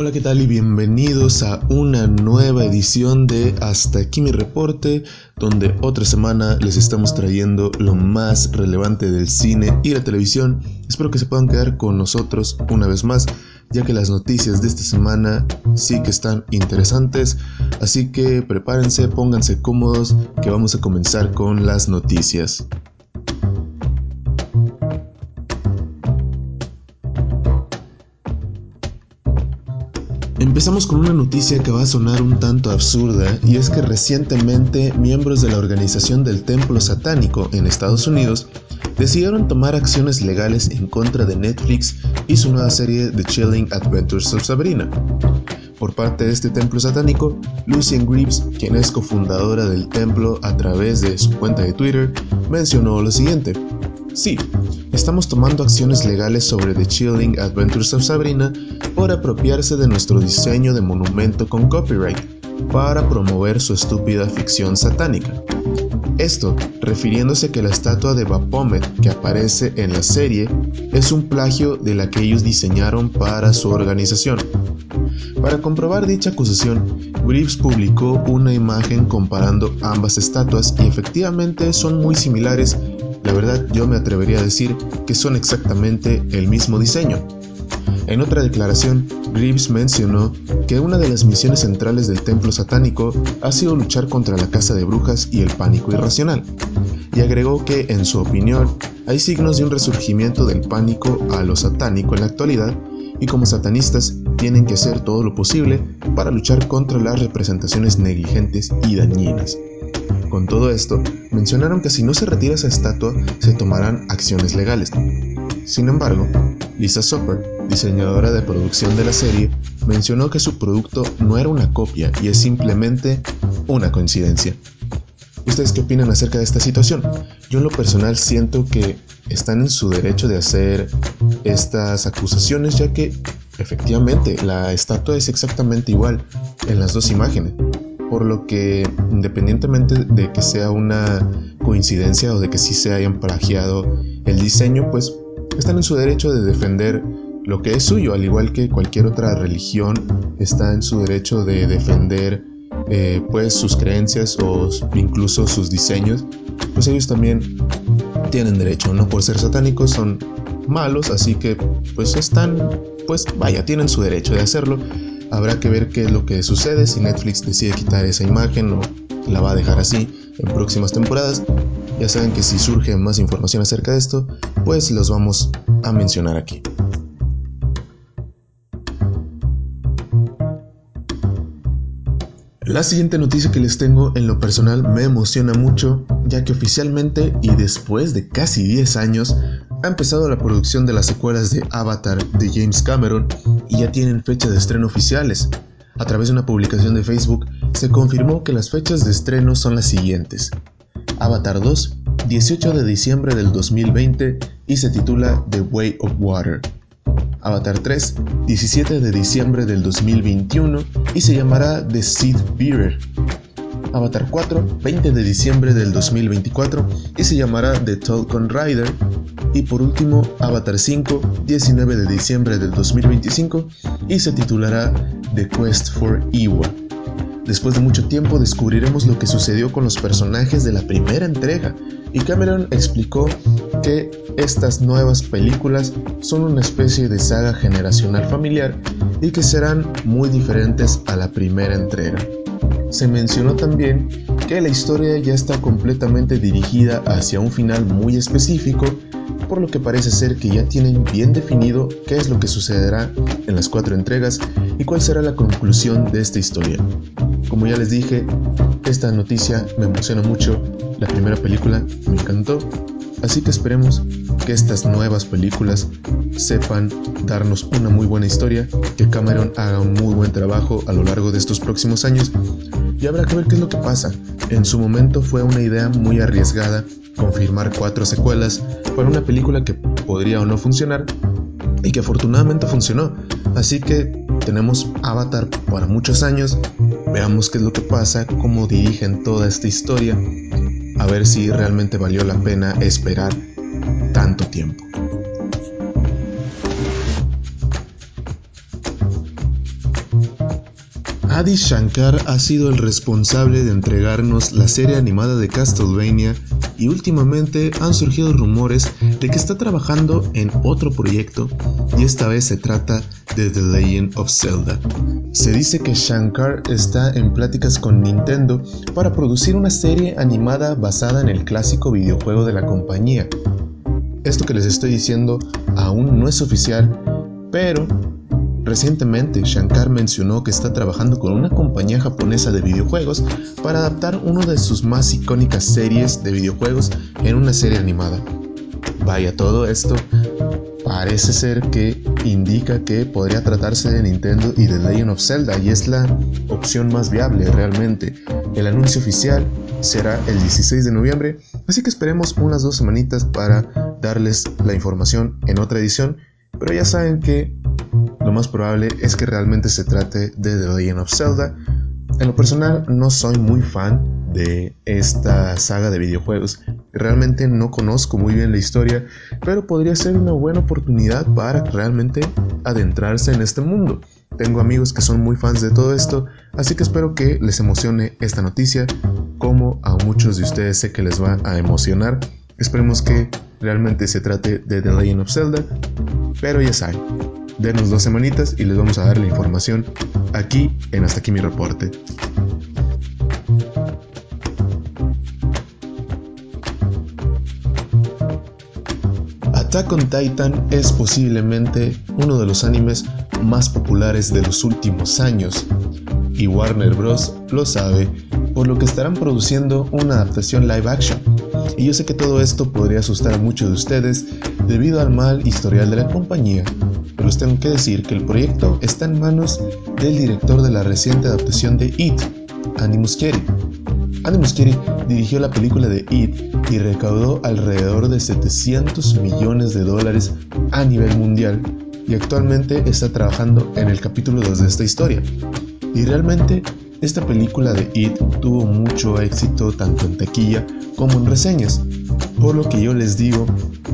Hola, ¿qué tal? Y bienvenidos a una nueva edición de Hasta aquí mi reporte, donde otra semana les estamos trayendo lo más relevante del cine y la televisión. Espero que se puedan quedar con nosotros una vez más, ya que las noticias de esta semana sí que están interesantes. Así que prepárense, pónganse cómodos, que vamos a comenzar con las noticias. Empezamos con una noticia que va a sonar un tanto absurda y es que recientemente miembros de la organización del Templo Satánico en Estados Unidos decidieron tomar acciones legales en contra de Netflix y su nueva serie The Chilling Adventures of Sabrina. Por parte de este templo satánico, Lucien Greaves, quien es cofundadora del templo a través de su cuenta de Twitter, mencionó lo siguiente. Sí, estamos tomando acciones legales sobre The Chilling Adventures of Sabrina por apropiarse de nuestro diseño de monumento con copyright para promover su estúpida ficción satánica. Esto refiriéndose que la estatua de Baphomet que aparece en la serie es un plagio de la que ellos diseñaron para su organización. Para comprobar dicha acusación, Greaves publicó una imagen comparando ambas estatuas y efectivamente son muy similares la verdad yo me atrevería a decir que son exactamente el mismo diseño. En otra declaración, Greaves mencionó que una de las misiones centrales del templo satánico ha sido luchar contra la casa de brujas y el pánico irracional, y agregó que, en su opinión, hay signos de un resurgimiento del pánico a lo satánico en la actualidad, y como satanistas tienen que hacer todo lo posible para luchar contra las representaciones negligentes y dañinas. Con todo esto, mencionaron que si no se retira esa estatua, se tomarán acciones legales. Sin embargo, Lisa Soper, diseñadora de producción de la serie, mencionó que su producto no era una copia y es simplemente una coincidencia. ¿Ustedes qué opinan acerca de esta situación? Yo en lo personal siento que están en su derecho de hacer estas acusaciones ya que efectivamente la estatua es exactamente igual en las dos imágenes por lo que independientemente de que sea una coincidencia o de que sí se hayan plagiado el diseño, pues están en su derecho de defender lo que es suyo, al igual que cualquier otra religión está en su derecho de defender eh, pues sus creencias o incluso sus diseños, pues ellos también tienen derecho, no por ser satánicos son malos, así que pues están, pues vaya, tienen su derecho de hacerlo Habrá que ver qué es lo que sucede si Netflix decide quitar esa imagen o la va a dejar así en próximas temporadas. Ya saben que si surge más información acerca de esto, pues los vamos a mencionar aquí. La siguiente noticia que les tengo en lo personal me emociona mucho, ya que oficialmente y después de casi 10 años, ha empezado la producción de las secuelas de Avatar de James Cameron y ya tienen fecha de estreno oficiales. A través de una publicación de Facebook se confirmó que las fechas de estreno son las siguientes. Avatar 2, 18 de diciembre del 2020 y se titula The Way of Water. Avatar 3, 17 de diciembre del 2021 y se llamará The Seed Bearer. Avatar 4, 20 de diciembre del 2024 y se llamará The Tolkien Rider y por último, Avatar 5, 19 de diciembre del 2025 y se titulará The Quest for Iwa. Después de mucho tiempo descubriremos lo que sucedió con los personajes de la primera entrega y Cameron explicó que estas nuevas películas son una especie de saga generacional familiar y que serán muy diferentes a la primera entrega. Se mencionó también que la historia ya está completamente dirigida hacia un final muy específico por lo que parece ser que ya tienen bien definido qué es lo que sucederá en las cuatro entregas y cuál será la conclusión de esta historia. Como ya les dije, esta noticia me emociona mucho, la primera película me encantó, así que esperemos que estas nuevas películas sepan darnos una muy buena historia, que Cameron haga un muy buen trabajo a lo largo de estos próximos años y habrá que ver qué es lo que pasa. En su momento fue una idea muy arriesgada confirmar cuatro secuelas para una película que podría o no funcionar y que afortunadamente funcionó. Así que tenemos Avatar para muchos años. Veamos qué es lo que pasa, cómo dirigen toda esta historia, a ver si realmente valió la pena esperar tanto tiempo. Adi Shankar ha sido el responsable de entregarnos la serie animada de Castlevania y últimamente han surgido rumores de que está trabajando en otro proyecto y esta vez se trata de The Legend of Zelda. Se dice que Shankar está en pláticas con Nintendo para producir una serie animada basada en el clásico videojuego de la compañía. Esto que les estoy diciendo aún no es oficial, pero Recientemente, Shankar mencionó que está trabajando con una compañía japonesa de videojuegos para adaptar una de sus más icónicas series de videojuegos en una serie animada. Vaya, todo esto parece ser que indica que podría tratarse de Nintendo y de Legend of Zelda y es la opción más viable realmente. El anuncio oficial será el 16 de noviembre, así que esperemos unas dos semanitas para darles la información en otra edición, pero ya saben que lo más probable es que realmente se trate de The Legend of Zelda. En lo personal no soy muy fan de esta saga de videojuegos. Realmente no conozco muy bien la historia, pero podría ser una buena oportunidad para realmente adentrarse en este mundo. Tengo amigos que son muy fans de todo esto, así que espero que les emocione esta noticia, como a muchos de ustedes sé que les va a emocionar. Esperemos que realmente se trate de The Legend of Zelda, pero ya saben, Denos dos semanitas y les vamos a dar la información aquí en Hasta aquí mi reporte. Attack on Titan es posiblemente uno de los animes más populares de los últimos años y Warner Bros. lo sabe, por lo que estarán produciendo una adaptación live action. Y yo sé que todo esto podría asustar a muchos de ustedes debido al mal historial de la compañía, tengo que decir que el proyecto está en manos del director de la reciente adaptación de It, Andy Muschietti. Andy Muschietti dirigió la película de It y recaudó alrededor de 700 millones de dólares a nivel mundial y actualmente está trabajando en el capítulo 2 de esta historia. Y realmente esta película de It tuvo mucho éxito tanto en taquilla como en reseñas, por lo que yo les digo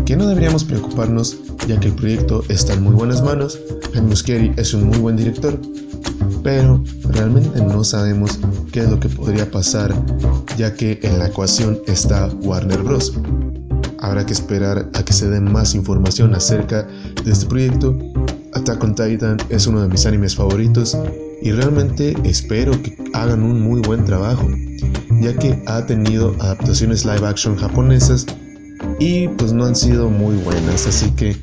que no deberíamos preocuparnos ya que el proyecto está en muy buenas manos, Ben Muschietti es un muy buen director, pero realmente no sabemos qué es lo que podría pasar ya que en la ecuación está Warner Bros. Habrá que esperar a que se den más información acerca de este proyecto. Attack on Titan es uno de mis animes favoritos y realmente espero que hagan un muy buen trabajo, ya que ha tenido adaptaciones live action japonesas y pues no han sido muy buenas, así que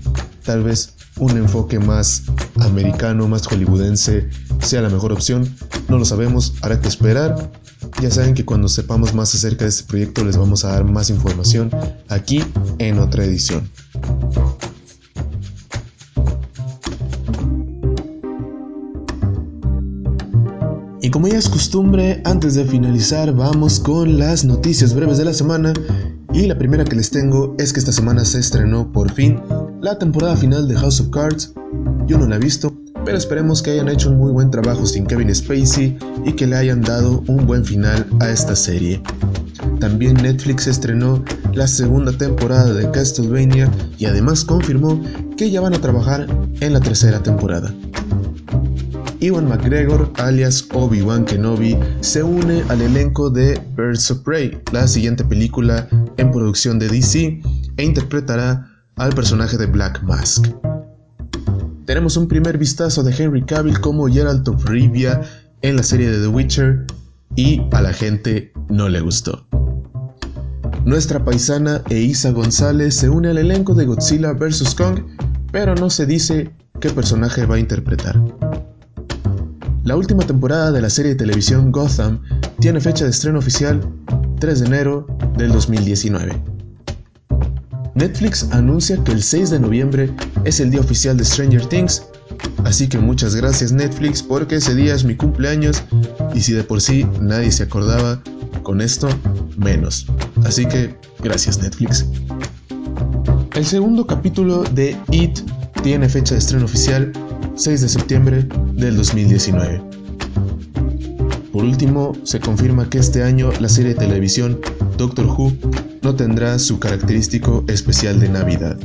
tal vez un enfoque más americano, más hollywoodense sea la mejor opción. No lo sabemos, habrá que esperar. Ya saben que cuando sepamos más acerca de este proyecto les vamos a dar más información aquí en otra edición. Y como ya es costumbre, antes de finalizar vamos con las noticias breves de la semana y la primera que les tengo es que esta semana se estrenó por fin la temporada final de House of Cards. Yo no la he visto, pero esperemos que hayan hecho un muy buen trabajo sin Kevin Spacey y que le hayan dado un buen final a esta serie. También Netflix estrenó la segunda temporada de Castlevania y además confirmó que ya van a trabajar en la tercera temporada. Iwan McGregor, alias Obi-Wan Kenobi, se une al elenco de Birds of Prey, la siguiente película en producción de DC, e interpretará al personaje de Black Mask. Tenemos un primer vistazo de Henry Cavill como Geralt of Rivia en la serie de The Witcher y a la gente no le gustó. Nuestra paisana Eisa González se une al elenco de Godzilla vs. Kong, pero no se dice qué personaje va a interpretar. La última temporada de la serie de televisión Gotham tiene fecha de estreno oficial 3 de enero del 2019. Netflix anuncia que el 6 de noviembre es el día oficial de Stranger Things, así que muchas gracias Netflix porque ese día es mi cumpleaños y si de por sí nadie se acordaba, con esto menos. Así que gracias Netflix. El segundo capítulo de It tiene fecha de estreno oficial 6 de septiembre del 2019. Por último, se confirma que este año la serie de televisión Doctor Who no tendrá su característico especial de Navidad.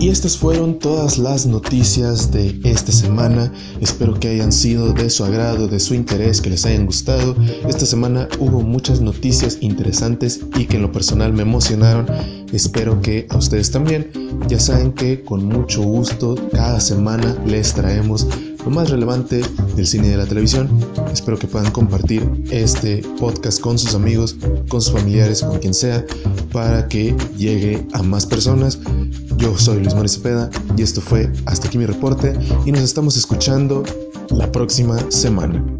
Y estas fueron todas las noticias de esta semana. Espero que hayan sido de su agrado, de su interés, que les hayan gustado. Esta semana hubo muchas noticias interesantes y que en lo personal me emocionaron. Espero que a ustedes también. Ya saben que con mucho gusto cada semana les traemos lo más relevante del cine y de la televisión. Espero que puedan compartir este podcast con sus amigos, con sus familiares, con quien sea, para que llegue a más personas. Yo soy Luis Mauricio Cepeda y esto fue Hasta aquí mi reporte y nos estamos escuchando la próxima semana.